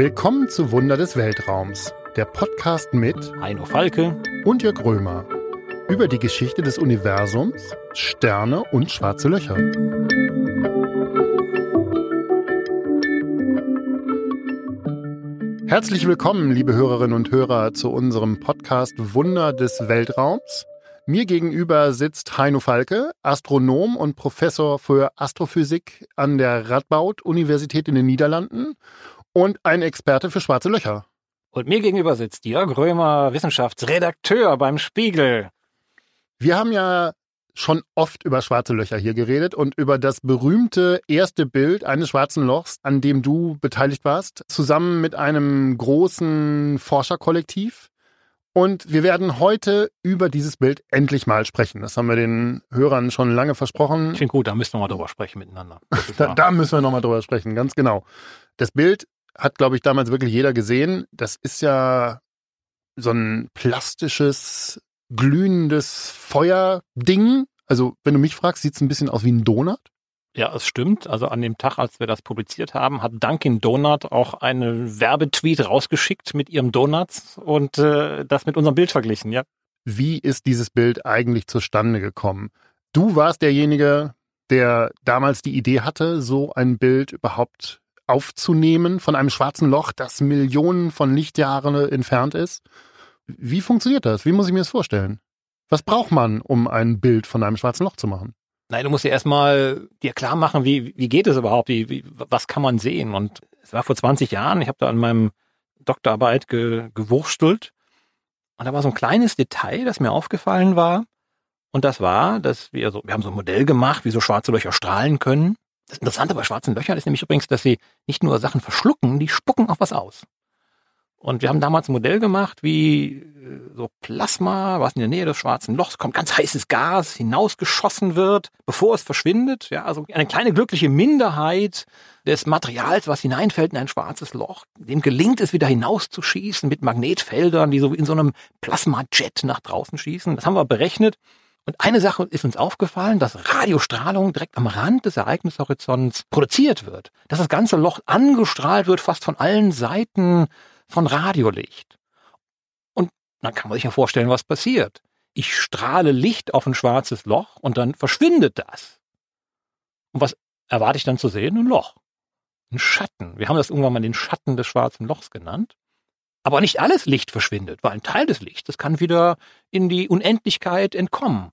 Willkommen zu Wunder des Weltraums, der Podcast mit Heino Falke und Jörg Römer über die Geschichte des Universums, Sterne und schwarze Löcher. Herzlich willkommen, liebe Hörerinnen und Hörer, zu unserem Podcast Wunder des Weltraums. Mir gegenüber sitzt Heino Falke, Astronom und Professor für Astrophysik an der Radboud-Universität in den Niederlanden und ein Experte für schwarze Löcher. Und mir gegenüber sitzt Jörg Römer, Wissenschaftsredakteur beim Spiegel. Wir haben ja schon oft über schwarze Löcher hier geredet und über das berühmte erste Bild eines schwarzen Lochs, an dem du beteiligt warst, zusammen mit einem großen Forscherkollektiv. Und wir werden heute über dieses Bild endlich mal sprechen. Das haben wir den Hörern schon lange versprochen. Ich finde gut, da müssen wir mal drüber sprechen miteinander. da, da müssen wir nochmal drüber sprechen, ganz genau. Das Bild hat, glaube ich, damals wirklich jeder gesehen. Das ist ja so ein plastisches, glühendes Feuerding. Also, wenn du mich fragst, sieht es ein bisschen aus wie ein Donut. Ja, es stimmt. Also an dem Tag, als wir das publiziert haben, hat Dunkin Donut auch einen Werbetweet rausgeschickt mit ihrem Donuts und äh, das mit unserem Bild verglichen, ja. Wie ist dieses Bild eigentlich zustande gekommen? Du warst derjenige, der damals die Idee hatte, so ein Bild überhaupt aufzunehmen von einem schwarzen Loch, das Millionen von Lichtjahren entfernt ist. Wie funktioniert das? Wie muss ich mir das vorstellen? Was braucht man, um ein Bild von einem schwarzen Loch zu machen? Nein, du musst dir erstmal dir klar machen, wie, wie geht es überhaupt? Wie, wie, was kann man sehen? Und es war vor 20 Jahren, ich habe da an meinem Doktorarbeit ge, gewurstelt. Und da war so ein kleines Detail, das mir aufgefallen war. Und das war, dass wir so, wir haben so ein Modell gemacht, wie so schwarze Löcher strahlen können. Das Interessante bei schwarzen Löchern ist nämlich übrigens, dass sie nicht nur Sachen verschlucken, die spucken auch was aus. Und wir haben damals ein Modell gemacht, wie äh, so Plasma, was in der Nähe des schwarzen Lochs kommt, ganz heißes Gas hinausgeschossen wird, bevor es verschwindet. Ja, also eine kleine glückliche Minderheit des Materials, was hineinfällt in ein schwarzes Loch, dem gelingt es wieder hinauszuschießen mit Magnetfeldern, die so in so einem Plasmajet nach draußen schießen. Das haben wir berechnet und eine Sache ist uns aufgefallen, dass Radiostrahlung direkt am Rand des Ereignishorizonts produziert wird. Dass das ganze Loch angestrahlt wird, fast von allen Seiten von Radiolicht. Und dann kann man sich ja vorstellen, was passiert. Ich strahle Licht auf ein schwarzes Loch und dann verschwindet das. Und was erwarte ich dann zu sehen? Ein Loch. Ein Schatten. Wir haben das irgendwann mal den Schatten des schwarzen Lochs genannt. Aber nicht alles Licht verschwindet, weil ein Teil des Lichtes kann wieder in die Unendlichkeit entkommen.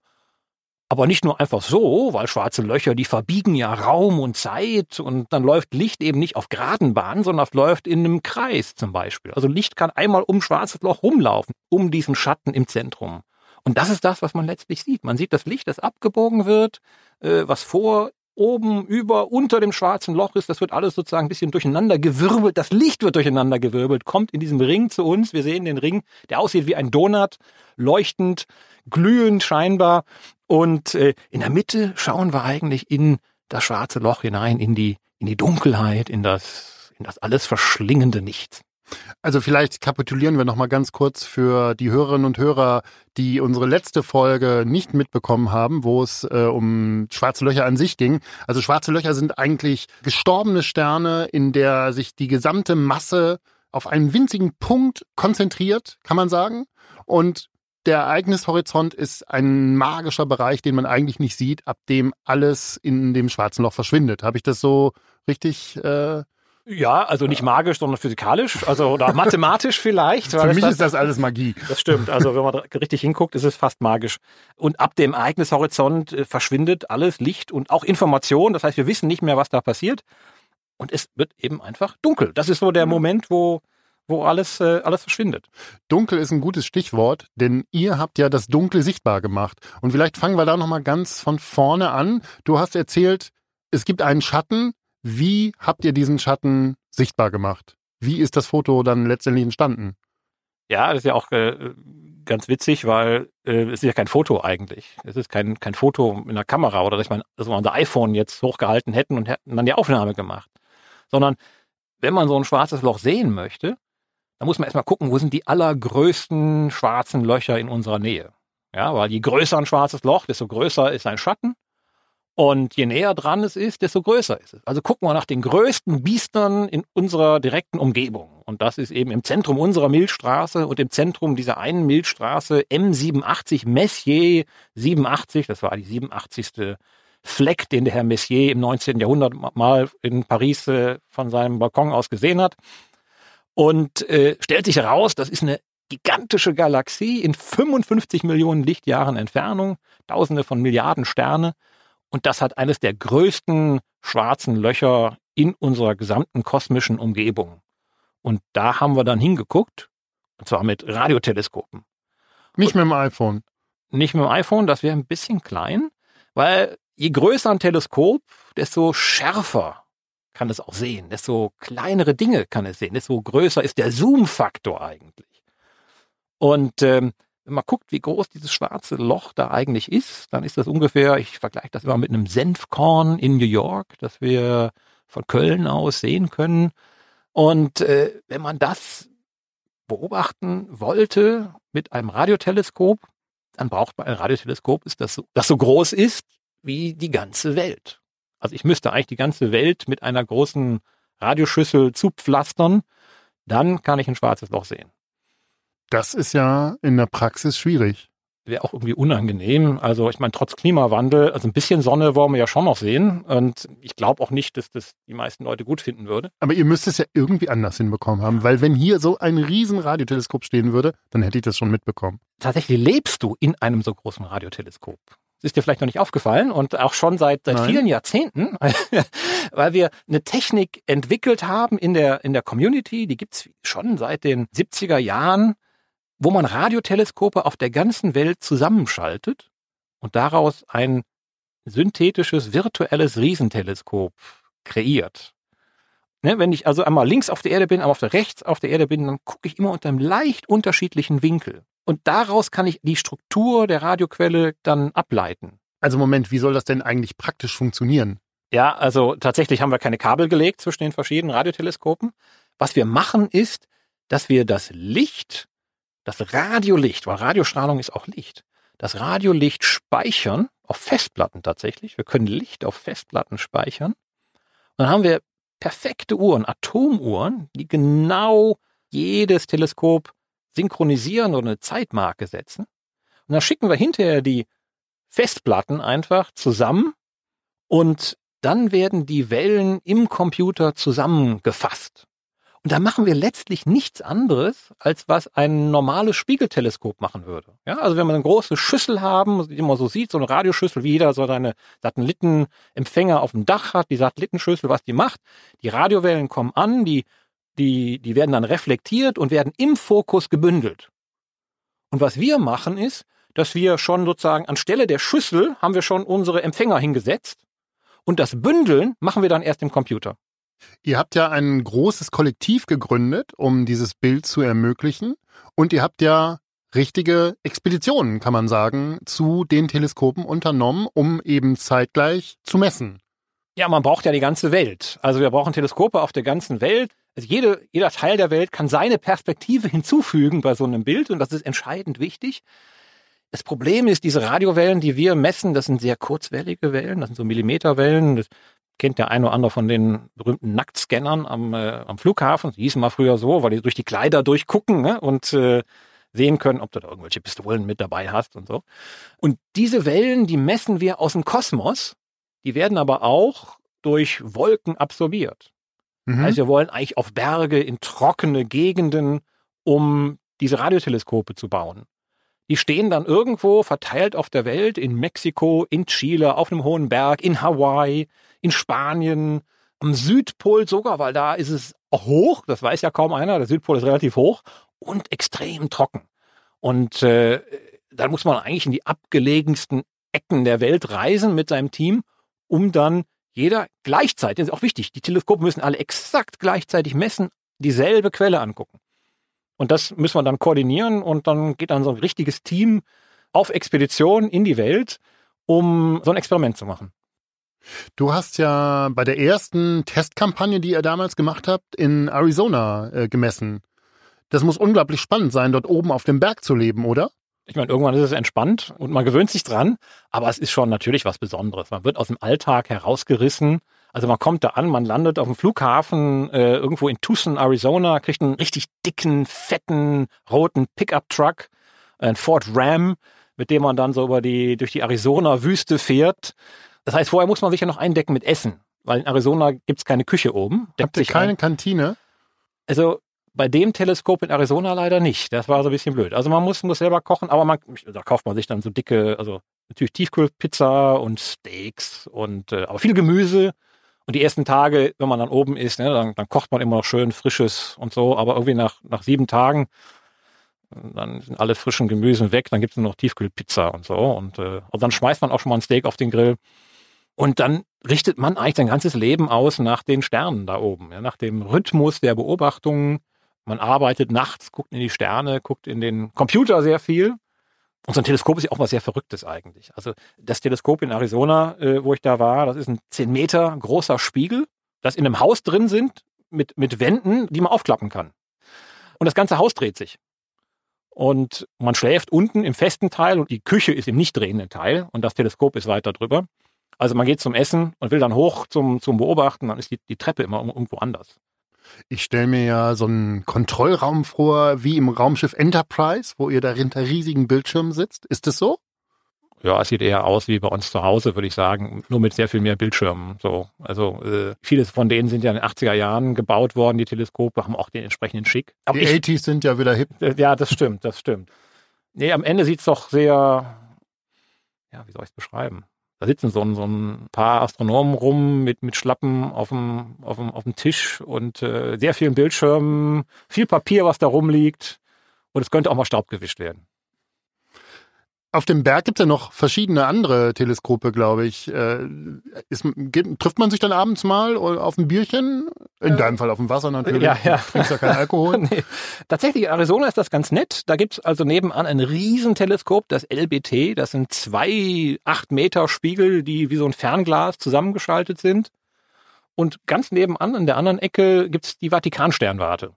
Aber nicht nur einfach so, weil schwarze Löcher, die verbiegen ja Raum und Zeit und dann läuft Licht eben nicht auf geraden Bahnen, sondern läuft in einem Kreis zum Beispiel. Also Licht kann einmal um schwarzes Loch rumlaufen, um diesen Schatten im Zentrum. Und das ist das, was man letztlich sieht. Man sieht das Licht, das abgebogen wird, äh, was vor oben, über, unter dem schwarzen Loch ist. Das wird alles sozusagen ein bisschen durcheinander gewirbelt. Das Licht wird durcheinander gewirbelt, kommt in diesem Ring zu uns. Wir sehen den Ring, der aussieht wie ein Donut, leuchtend, glühend scheinbar. Und äh, in der Mitte schauen wir eigentlich in das schwarze Loch hinein, in die, in die Dunkelheit, in das, in das alles verschlingende Nichts. Also vielleicht kapitulieren wir noch mal ganz kurz für die Hörerinnen und Hörer, die unsere letzte Folge nicht mitbekommen haben, wo es äh, um schwarze Löcher an sich ging. Also schwarze Löcher sind eigentlich gestorbene Sterne, in der sich die gesamte Masse auf einen winzigen Punkt konzentriert, kann man sagen. Und der Ereignishorizont ist ein magischer Bereich, den man eigentlich nicht sieht, ab dem alles in dem schwarzen Loch verschwindet. Habe ich das so richtig äh, ja, also nicht magisch, sondern physikalisch, also oder mathematisch vielleicht. Für mich das, ist das alles Magie. Das stimmt. Also wenn man richtig hinguckt, ist es fast magisch. Und ab dem Ereignishorizont äh, verschwindet alles Licht und auch Information. Das heißt, wir wissen nicht mehr, was da passiert. Und es wird eben einfach dunkel. Das ist so der mhm. Moment, wo wo alles, äh, alles verschwindet. Dunkel ist ein gutes Stichwort, denn ihr habt ja das Dunkle sichtbar gemacht. Und vielleicht fangen wir da nochmal ganz von vorne an. Du hast erzählt, es gibt einen Schatten, wie habt ihr diesen Schatten sichtbar gemacht? Wie ist das Foto dann letztendlich entstanden? Ja, das ist ja auch äh, ganz witzig, weil äh, es ist ja kein Foto eigentlich. Es ist kein, kein Foto mit einer Kamera oder dass, man, dass wir unser iPhone jetzt hochgehalten hätten und hätten dann die Aufnahme gemacht. Sondern wenn man so ein schwarzes Loch sehen möchte, dann muss man erstmal gucken, wo sind die allergrößten schwarzen Löcher in unserer Nähe. Ja, weil je größer ein schwarzes Loch, desto größer ist ein Schatten Und je näher dran es ist, desto größer ist es. Also gucken wir nach den größten Biestern in unserer direkten Umgebung. Und das ist eben im Zentrum unserer Milchstraße und im Zentrum dieser einen Milchstraße M87 Messier 87. Das war die 87. Fleck, den der Herr Messier im 19. Jahrhundert mal in Paris äh, von seinem Balkon aus gesehen hat. Und äh, stellt sich heraus, das ist eine gigantische Galaxie in 55 Millionen Lichtjahren Entfernung, tausende von Milliarden Sterne. Und das hat eines der größten schwarzen Löcher in unserer gesamten kosmischen Umgebung. Und da haben wir dann hingeguckt, und zwar mit Radioteleskopen. Nicht mit dem iPhone. Nicht mit dem iPhone, das wäre ein bisschen klein, weil je größer ein Teleskop, desto schärfer kann es auch sehen, desto kleinere Dinge kann es sehen, desto größer ist der Zoom-Faktor eigentlich. Und ähm, wenn man guckt, wie groß dieses schwarze Loch da eigentlich ist, dann ist das ungefähr, ich vergleiche das immer mit einem Senfkorn in New York, das wir von Köln aus sehen können. Und äh, wenn man das beobachten wollte mit einem Radioteleskop, dann braucht man ein Radioteleskop, das so, das so groß ist wie die ganze Welt. Also ich müsste eigentlich die ganze Welt mit einer großen Radioschüssel zupflastern, dann kann ich ein schwarzes Loch sehen. Das ist ja in der Praxis schwierig. Wäre auch irgendwie unangenehm. Also ich meine, trotz Klimawandel, also ein bisschen Sonne wollen wir ja schon noch sehen. Und ich glaube auch nicht, dass das die meisten Leute gut finden würde. Aber ihr müsst es ja irgendwie anders hinbekommen haben, weil wenn hier so ein riesen Radioteleskop stehen würde, dann hätte ich das schon mitbekommen. Tatsächlich lebst du in einem so großen Radioteleskop. Das ist dir vielleicht noch nicht aufgefallen und auch schon seit, seit vielen Jahrzehnten, weil wir eine Technik entwickelt haben in der, in der Community, die gibt's schon seit den 70er Jahren, wo man Radioteleskope auf der ganzen Welt zusammenschaltet und daraus ein synthetisches, virtuelles Riesenteleskop kreiert. Ne, wenn ich also einmal links auf der Erde bin, einmal auf der rechts auf der Erde bin, dann gucke ich immer unter einem leicht unterschiedlichen Winkel. Und daraus kann ich die Struktur der Radioquelle dann ableiten. Also Moment, wie soll das denn eigentlich praktisch funktionieren? Ja, also tatsächlich haben wir keine Kabel gelegt zwischen den verschiedenen Radioteleskopen. Was wir machen ist, dass wir das Licht das Radiolicht, weil Radiostrahlung ist auch Licht, das Radiolicht speichern auf Festplatten tatsächlich. Wir können Licht auf Festplatten speichern. Und dann haben wir perfekte Uhren, Atomuhren, die genau jedes Teleskop synchronisieren oder eine Zeitmarke setzen. Und dann schicken wir hinterher die Festplatten einfach zusammen und dann werden die Wellen im Computer zusammengefasst. Und da machen wir letztlich nichts anderes, als was ein normales Spiegelteleskop machen würde. Ja, also wenn wir eine große Schüssel haben, die man so sieht, so eine Radioschüssel, wie jeder so seine Satellitenempfänger auf dem Dach hat, die Satellitenschüssel, was die macht, die Radiowellen kommen an, die, die, die werden dann reflektiert und werden im Fokus gebündelt. Und was wir machen ist, dass wir schon sozusagen anstelle der Schüssel haben wir schon unsere Empfänger hingesetzt und das Bündeln machen wir dann erst im Computer. Ihr habt ja ein großes Kollektiv gegründet, um dieses Bild zu ermöglichen. Und ihr habt ja richtige Expeditionen, kann man sagen, zu den Teleskopen unternommen, um eben zeitgleich zu messen. Ja, man braucht ja die ganze Welt. Also wir brauchen Teleskope auf der ganzen Welt. Also jede, jeder Teil der Welt kann seine Perspektive hinzufügen bei so einem Bild und das ist entscheidend wichtig. Das Problem ist, diese Radiowellen, die wir messen, das sind sehr kurzwellige Wellen, das sind so Millimeterwellen. Das kennt der eine oder andere von den berühmten Nacktscannern am, äh, am Flughafen. Die hießen mal früher so, weil die durch die Kleider durchgucken ne? und äh, sehen können, ob du da irgendwelche Pistolen mit dabei hast und so. Und diese Wellen, die messen wir aus dem Kosmos. Die werden aber auch durch Wolken absorbiert. Mhm. Also wir wollen eigentlich auf Berge in trockene Gegenden, um diese Radioteleskope zu bauen. Die stehen dann irgendwo verteilt auf der Welt, in Mexiko, in Chile, auf einem hohen Berg, in Hawaii, in Spanien, am Südpol sogar, weil da ist es hoch, das weiß ja kaum einer, der Südpol ist relativ hoch und extrem trocken. Und äh, dann muss man eigentlich in die abgelegensten Ecken der Welt reisen mit seinem Team, um dann jeder gleichzeitig, das ist auch wichtig, die Teleskope müssen alle exakt gleichzeitig messen, dieselbe Quelle angucken. Und das müssen wir dann koordinieren und dann geht dann so ein richtiges Team auf Expedition in die Welt, um so ein Experiment zu machen. Du hast ja bei der ersten Testkampagne, die ihr damals gemacht habt, in Arizona äh, gemessen. Das muss unglaublich spannend sein, dort oben auf dem Berg zu leben, oder? Ich meine, irgendwann ist es entspannt und man gewöhnt sich dran, aber es ist schon natürlich was Besonderes. Man wird aus dem Alltag herausgerissen. Also man kommt da an, man landet auf dem Flughafen äh, irgendwo in Tucson, Arizona, kriegt einen richtig dicken, fetten, roten Pickup-Truck, ein Ford Ram, mit dem man dann so über die, durch die Arizona-Wüste fährt. Das heißt, vorher muss man sich ja noch eindecken mit Essen, weil in Arizona gibt's keine Küche oben. Habt ihr keine ein. Kantine? Also bei dem Teleskop in Arizona leider nicht. Das war so ein bisschen blöd. Also man muss, muss selber kochen, aber man, da kauft man sich dann so dicke, also natürlich Tiefkühlpizza und Steaks und äh, aber viel Gemüse. Und die ersten Tage, wenn man dann oben ist, ne, dann, dann kocht man immer noch schön frisches und so, aber irgendwie nach, nach sieben Tagen, dann sind alle frischen Gemüsen weg, dann gibt es nur noch Tiefkühlpizza und so. Und, äh, und dann schmeißt man auch schon mal ein Steak auf den Grill. Und dann richtet man eigentlich sein ganzes Leben aus nach den Sternen da oben, ja, nach dem Rhythmus der Beobachtungen, man arbeitet nachts, guckt in die Sterne, guckt in den Computer sehr viel. Und so ein Teleskop ist ja auch was sehr Verrücktes eigentlich. Also das Teleskop in Arizona, äh, wo ich da war, das ist ein 10 Meter großer Spiegel, das in einem Haus drin sind, mit, mit Wänden, die man aufklappen kann. Und das ganze Haus dreht sich. Und man schläft unten im festen Teil und die Küche ist im nicht drehenden Teil und das Teleskop ist weiter drüber. Also man geht zum Essen und will dann hoch zum, zum Beobachten, dann ist die, die Treppe immer irgendwo anders. Ich stelle mir ja so einen Kontrollraum vor, wie im Raumschiff Enterprise, wo ihr da hinter riesigen Bildschirmen sitzt. Ist das so? Ja, es sieht eher aus wie bei uns zu Hause, würde ich sagen, nur mit sehr viel mehr Bildschirmen. So, also äh, vieles von denen sind ja in den 80er Jahren gebaut worden. Die Teleskope haben auch den entsprechenden Schick. Aber die ich, 80s sind ja wieder hip. Äh, ja, das stimmt, das stimmt. Nee, am Ende sieht's doch sehr, ja, wie soll ich es beschreiben? Da sitzen so ein, so ein paar Astronomen rum mit, mit Schlappen auf dem, auf dem, auf dem Tisch und äh, sehr vielen Bildschirmen, viel Papier, was da rumliegt. Und es könnte auch mal Staub gewischt werden. Auf dem Berg gibt es ja noch verschiedene andere Teleskope, glaube ich. Äh, ist, geht, trifft man sich dann abends mal auf ein Bierchen? In äh, deinem Fall auf dem Wasser natürlich. Ja, ja. Du trinkst ja keinen Alkohol. nee. Tatsächlich, in Arizona ist das ganz nett. Da gibt es also nebenan ein Riesenteleskop, das LBT. Das sind zwei acht Meter Spiegel, die wie so ein Fernglas zusammengeschaltet sind. Und ganz nebenan, in der anderen Ecke, gibt es die Vatikansternwarte.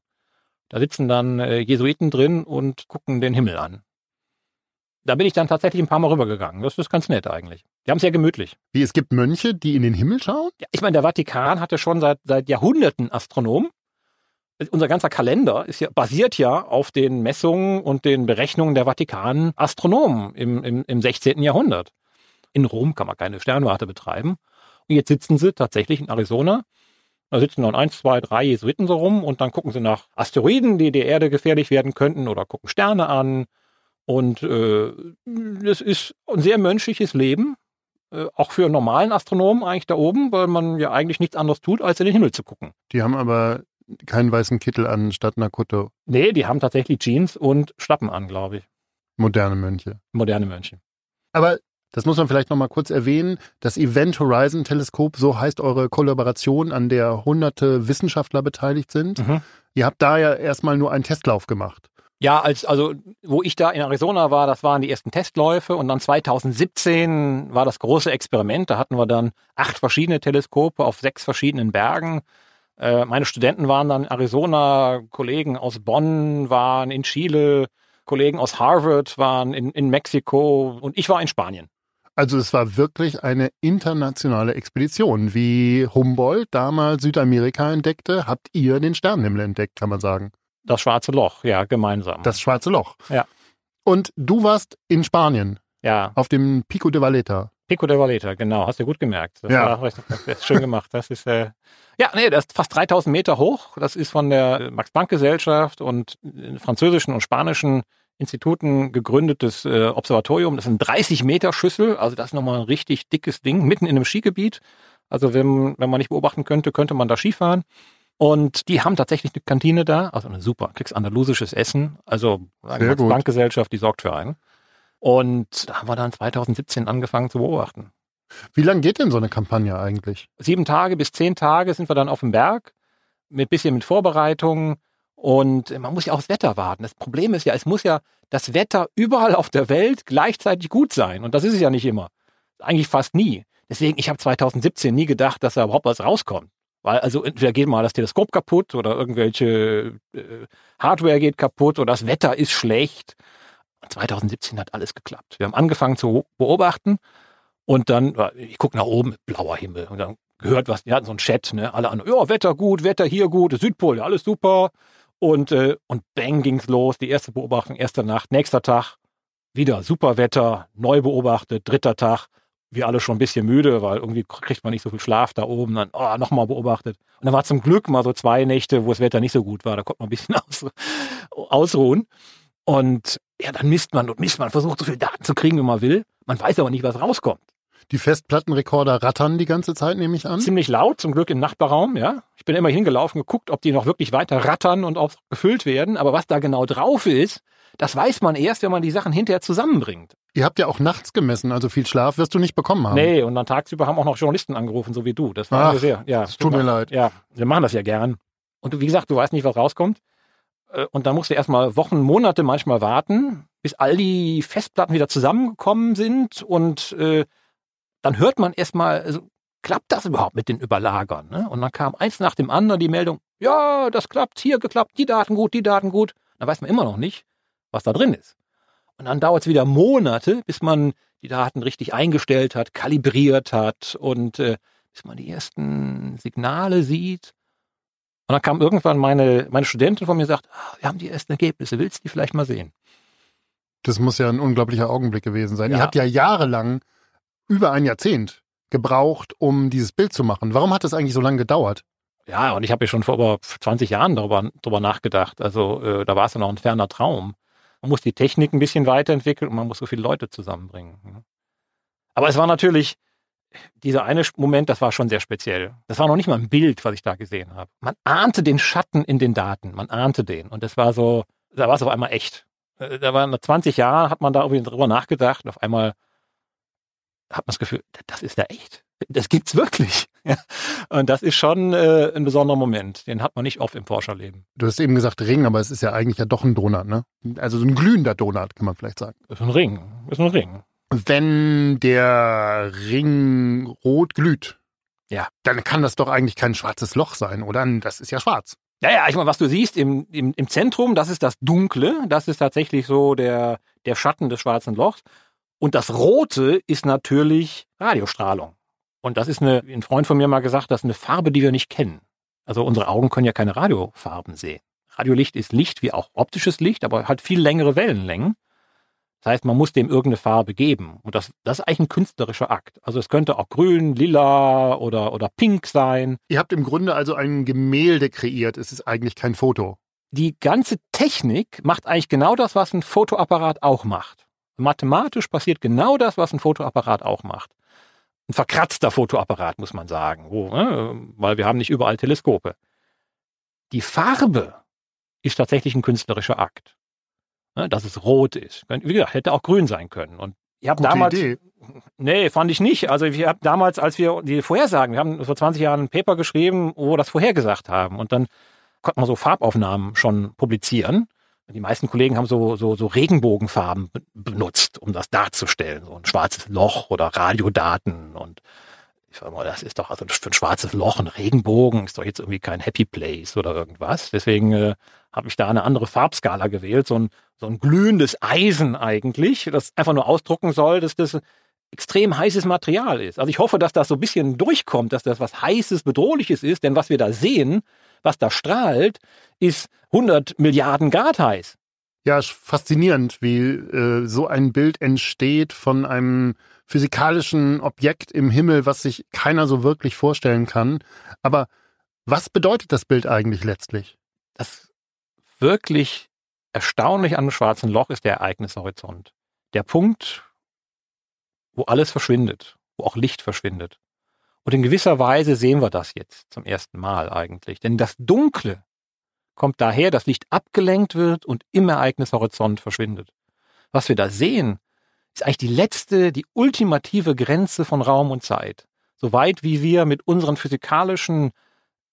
Da sitzen dann äh, Jesuiten drin und gucken den Himmel an. Da bin ich dann tatsächlich ein paar Mal rübergegangen. Das ist ganz nett eigentlich. Die haben es ja gemütlich. Wie, es gibt Mönche, die in den Himmel schauen? Ja, ich meine, der Vatikan hatte schon seit, seit Jahrhunderten Astronomen. Unser ganzer Kalender ist ja, basiert ja auf den Messungen und den Berechnungen der Vatikan-Astronomen im, im, im 16. Jahrhundert. In Rom kann man keine Sternwarte betreiben. Und jetzt sitzen sie tatsächlich in Arizona. Da sitzen dann eins, zwei, drei Jesuiten so rum und dann gucken sie nach Asteroiden, die der Erde gefährlich werden könnten oder gucken Sterne an und äh, das ist ein sehr menschliches Leben, äh, auch für einen normalen Astronomen eigentlich da oben, weil man ja eigentlich nichts anderes tut, als in den Himmel zu gucken. Die haben aber keinen weißen Kittel an statt einer Kutte. Nee, die haben tatsächlich Jeans und Schlappen an, glaube ich. Moderne Mönche. Moderne Mönche. Aber das muss man vielleicht noch mal kurz erwähnen. Das Event Horizon Teleskop, so heißt eure Kollaboration, an der hunderte Wissenschaftler beteiligt sind. Mhm. Ihr habt da ja erstmal nur einen Testlauf gemacht. Ja, als, also, wo ich da in Arizona war, das waren die ersten Testläufe und dann 2017 war das große Experiment. Da hatten wir dann acht verschiedene Teleskope auf sechs verschiedenen Bergen. Äh, meine Studenten waren dann in Arizona, Kollegen aus Bonn waren in Chile, Kollegen aus Harvard waren in, in Mexiko und ich war in Spanien. Also es war wirklich eine internationale Expedition. Wie Humboldt damals Südamerika entdeckte, habt ihr den Sternenhimmel entdeckt, kann man sagen. Das Schwarze Loch, ja, gemeinsam. Das Schwarze Loch. Ja. Und du warst in Spanien. Ja. Auf dem Pico de Valeta. Pico de Valeta, genau. Hast du gut gemerkt. Das ja. War, das ist schön gemacht. Das ist, äh, ja, nee, das ist fast 3000 Meter hoch. Das ist von der Max-Planck-Gesellschaft und französischen und spanischen Instituten gegründetes äh, Observatorium. Das ist ein 30 Meter Schüssel. Also das ist nochmal ein richtig dickes Ding mitten in einem Skigebiet. Also wenn, wenn man nicht beobachten könnte, könnte man da Skifahren. Und die haben tatsächlich eine Kantine da, also eine super, kriegst andalusisches Essen. Also eine Bankgesellschaft, die sorgt für einen. Und da haben wir dann 2017 angefangen zu beobachten. Wie lange geht denn so eine Kampagne eigentlich? Sieben Tage bis zehn Tage sind wir dann auf dem Berg, mit bisschen mit Vorbereitungen. Und man muss ja auch das Wetter warten. Das Problem ist ja, es muss ja das Wetter überall auf der Welt gleichzeitig gut sein. Und das ist es ja nicht immer. Eigentlich fast nie. Deswegen, ich habe 2017 nie gedacht, dass da überhaupt was rauskommt. Weil also entweder geht mal das Teleskop kaputt oder irgendwelche äh, Hardware geht kaputt oder das Wetter ist schlecht. 2017 hat alles geklappt. Wir haben angefangen zu beobachten und dann, ich gucke nach oben, blauer Himmel und dann gehört was, wir hatten so einen Chat, ne, alle anderen, ja, Wetter gut, Wetter hier gut, Südpol, alles super. Und, äh, und bang ging's los, die erste Beobachtung, erste Nacht, nächster Tag, wieder super Wetter, neu beobachtet, dritter Tag, wir alle schon ein bisschen müde, weil irgendwie kriegt man nicht so viel Schlaf da oben, dann oh, nochmal beobachtet. Und dann war zum Glück mal so zwei Nächte, wo das Wetter nicht so gut war, da konnte man ein bisschen aus, ausruhen. Und ja, dann misst man und misst man, versucht so viel Daten zu kriegen, wie man will. Man weiß aber nicht, was rauskommt. Die Festplattenrekorder rattern die ganze Zeit, nehme ich an. Ziemlich laut, zum Glück im Nachbarraum, ja. Ich bin immer hingelaufen, geguckt, ob die noch wirklich weiter rattern und auch gefüllt werden. Aber was da genau drauf ist, das weiß man erst, wenn man die Sachen hinterher zusammenbringt. Ihr habt ja auch nachts gemessen, also viel Schlaf wirst du nicht bekommen haben. Nee, und dann tagsüber haben auch noch Journalisten angerufen, so wie du. Das war Ach, sehr, ja. Es tut mir leid. Ja, wir machen das ja gern. Und wie gesagt, du weißt nicht, was rauskommt. Äh, Und dann musst du erstmal Wochen, Monate manchmal warten, bis all die Festplatten wieder zusammengekommen sind und äh, dann hört man erstmal, also, klappt das überhaupt mit den Überlagern? Ne? Und dann kam eins nach dem anderen die Meldung, ja, das klappt, hier geklappt, die Daten gut, die Daten gut. Dann weiß man immer noch nicht, was da drin ist. Und dann dauert es wieder Monate, bis man die Daten richtig eingestellt hat, kalibriert hat und äh, bis man die ersten Signale sieht. Und dann kam irgendwann meine, meine Studentin von mir und sagt, ah, wir haben die ersten Ergebnisse, willst du die vielleicht mal sehen? Das muss ja ein unglaublicher Augenblick gewesen sein. Ja. Ihr habt ja jahrelang, über ein Jahrzehnt, gebraucht, um dieses Bild zu machen. Warum hat das eigentlich so lange gedauert? Ja, und ich habe ja schon vor über 20 Jahren darüber, darüber nachgedacht. Also äh, da war es ja noch ein ferner Traum. Man muss die Technik ein bisschen weiterentwickeln und man muss so viele Leute zusammenbringen. ne? Aber es war natürlich, dieser eine Moment, das war schon sehr speziell. Das war noch nicht mal ein Bild, was ich da gesehen habe. Man ahnte den Schatten in den Daten, man ahnte den. Und das war so, da war es auf einmal echt. Äh, Da war nach 20 Jahren, hat man da irgendwie drüber nachgedacht und auf einmal hat man das Gefühl, das ist ja echt. Das gibt's wirklich. Ja. Und das ist schon äh, ein besonderer Moment. Den hat man nicht oft im Forscherleben. Du hast eben gesagt Ring, aber es ist ja eigentlich ja doch ein Donut, ne? Also so ein glühender Donut, kann man vielleicht sagen. Ist ein Ring. Ist ein Ring. Wenn der Ring rot glüht, Ja. dann kann das doch eigentlich kein schwarzes Loch sein, oder? Das ist ja schwarz. Ja, ja, ich meine, was du siehst im, im, im Zentrum, das ist das Dunkle, das ist tatsächlich so der, der Schatten des schwarzen Lochs. Und das Rote ist natürlich Radiostrahlung. Und das ist eine, wie ein Freund von mir mal gesagt, das ist eine Farbe, die wir nicht kennen. Also unsere Augen können ja keine Radiofarben sehen. Radiolicht ist Licht wie auch optisches Licht, aber hat viel längere Wellenlängen. Das heißt, man muss dem irgendeine Farbe geben. Und das, das ist eigentlich ein künstlerischer Akt. Also es könnte auch grün, lila oder, oder pink sein. Ihr habt im Grunde also ein Gemälde kreiert. Es ist eigentlich kein Foto. die ganze Technik macht eigentlich genau das, was ein Fotoapparat auch macht. Mathematisch passiert genau das, was ein Fotoapparat auch macht. Ein verkratzter Fotoapparat, muss man sagen, wo, ne, weil wir haben nicht überall Teleskope. Die Farbe ist tatsächlich ein künstlerischer Akt. Ne, dass es rot ist. Wie gesagt, hätte auch grün sein können. Und ich habe damals, Idee. Nee, fand ich nicht. Also wir haben damals, als wir die Vorhersagen, wir haben vor 20 Jahren ein Paper geschrieben, wo wir das vorhergesagt haben. Und dann konnte man so Farbaufnahmen schon publizieren. Die meisten Kollegen haben so, so, so Regenbogenfarben be- benutzt, um das darzustellen. So ein schwarzes Loch oder Radiodaten. Und ich sag mal, das ist doch also für ein schwarzes Loch ein Regenbogen, ist doch jetzt irgendwie kein Happy Place oder irgendwas. Deswegen äh, habe ich da eine andere Farbskala gewählt, so ein, so ein glühendes Eisen eigentlich, das einfach nur ausdrucken soll, dass das extrem heißes Material ist. Also ich hoffe, dass das so ein bisschen durchkommt, dass das was Heißes, Bedrohliches ist, denn was wir da sehen, was da strahlt, ist 100 Milliarden Grad heiß. Ja, ist faszinierend, wie äh, so ein Bild entsteht von einem physikalischen Objekt im Himmel, was sich keiner so wirklich vorstellen kann. Aber was bedeutet das Bild eigentlich letztlich? Das wirklich erstaunlich an einem schwarzen Loch ist der Ereignishorizont. Der Punkt, wo alles verschwindet, wo auch Licht verschwindet. Und in gewisser Weise sehen wir das jetzt zum ersten Mal eigentlich. Denn das Dunkle kommt daher, dass Licht abgelenkt wird und im Ereignishorizont verschwindet. Was wir da sehen, ist eigentlich die letzte, die ultimative Grenze von Raum und Zeit. Soweit wie wir mit unseren physikalischen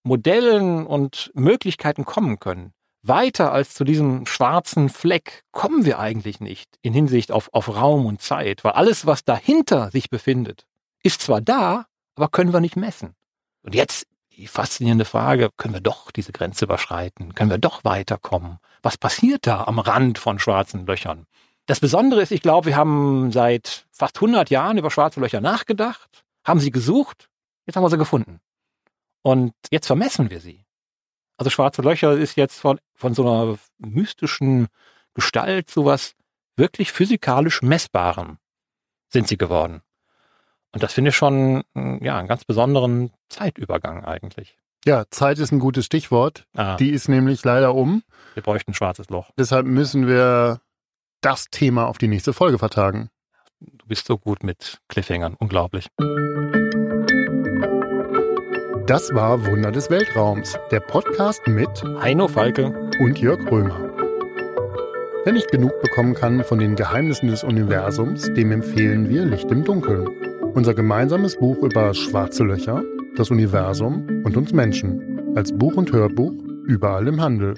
Modellen und Möglichkeiten kommen können. Weiter als zu diesem schwarzen Fleck kommen wir eigentlich nicht in Hinsicht auf, auf Raum und Zeit, weil alles, was dahinter sich befindet, ist zwar da, aber können wir nicht messen. Und jetzt die faszinierende Frage, können wir doch diese Grenze überschreiten? Können wir doch weiterkommen? Was passiert da am Rand von schwarzen Löchern? Das Besondere ist, ich glaube, wir haben seit fast 100 Jahren über schwarze Löcher nachgedacht, haben sie gesucht, jetzt haben wir sie gefunden. Und jetzt vermessen wir sie. Also schwarze Löcher ist jetzt von, von so einer mystischen Gestalt zu was wirklich physikalisch Messbarem sind sie geworden. Und das finde ich schon ja, einen ganz besonderen Zeitübergang eigentlich. Ja, Zeit ist ein gutes Stichwort. Ah, Die ist nämlich leider um. wir bräuchten ein schwarzes Loch. Deshalb müssen wir das Thema auf die nächste Folge vertagen. Du bist so gut mit Cliffhangern. Unglaublich. Das war Wunder des Weltraums, der Podcast mit Heino Falke. und Jörg Römer. Wer nicht genug bekommen kann von den Geheimnissen des Universums, dem empfehlen wir Licht im Dunkeln. Unser gemeinsames Buch über schwarze Löcher, das Universum und uns Menschen. Als Buch und Hörbuch überall im Handel.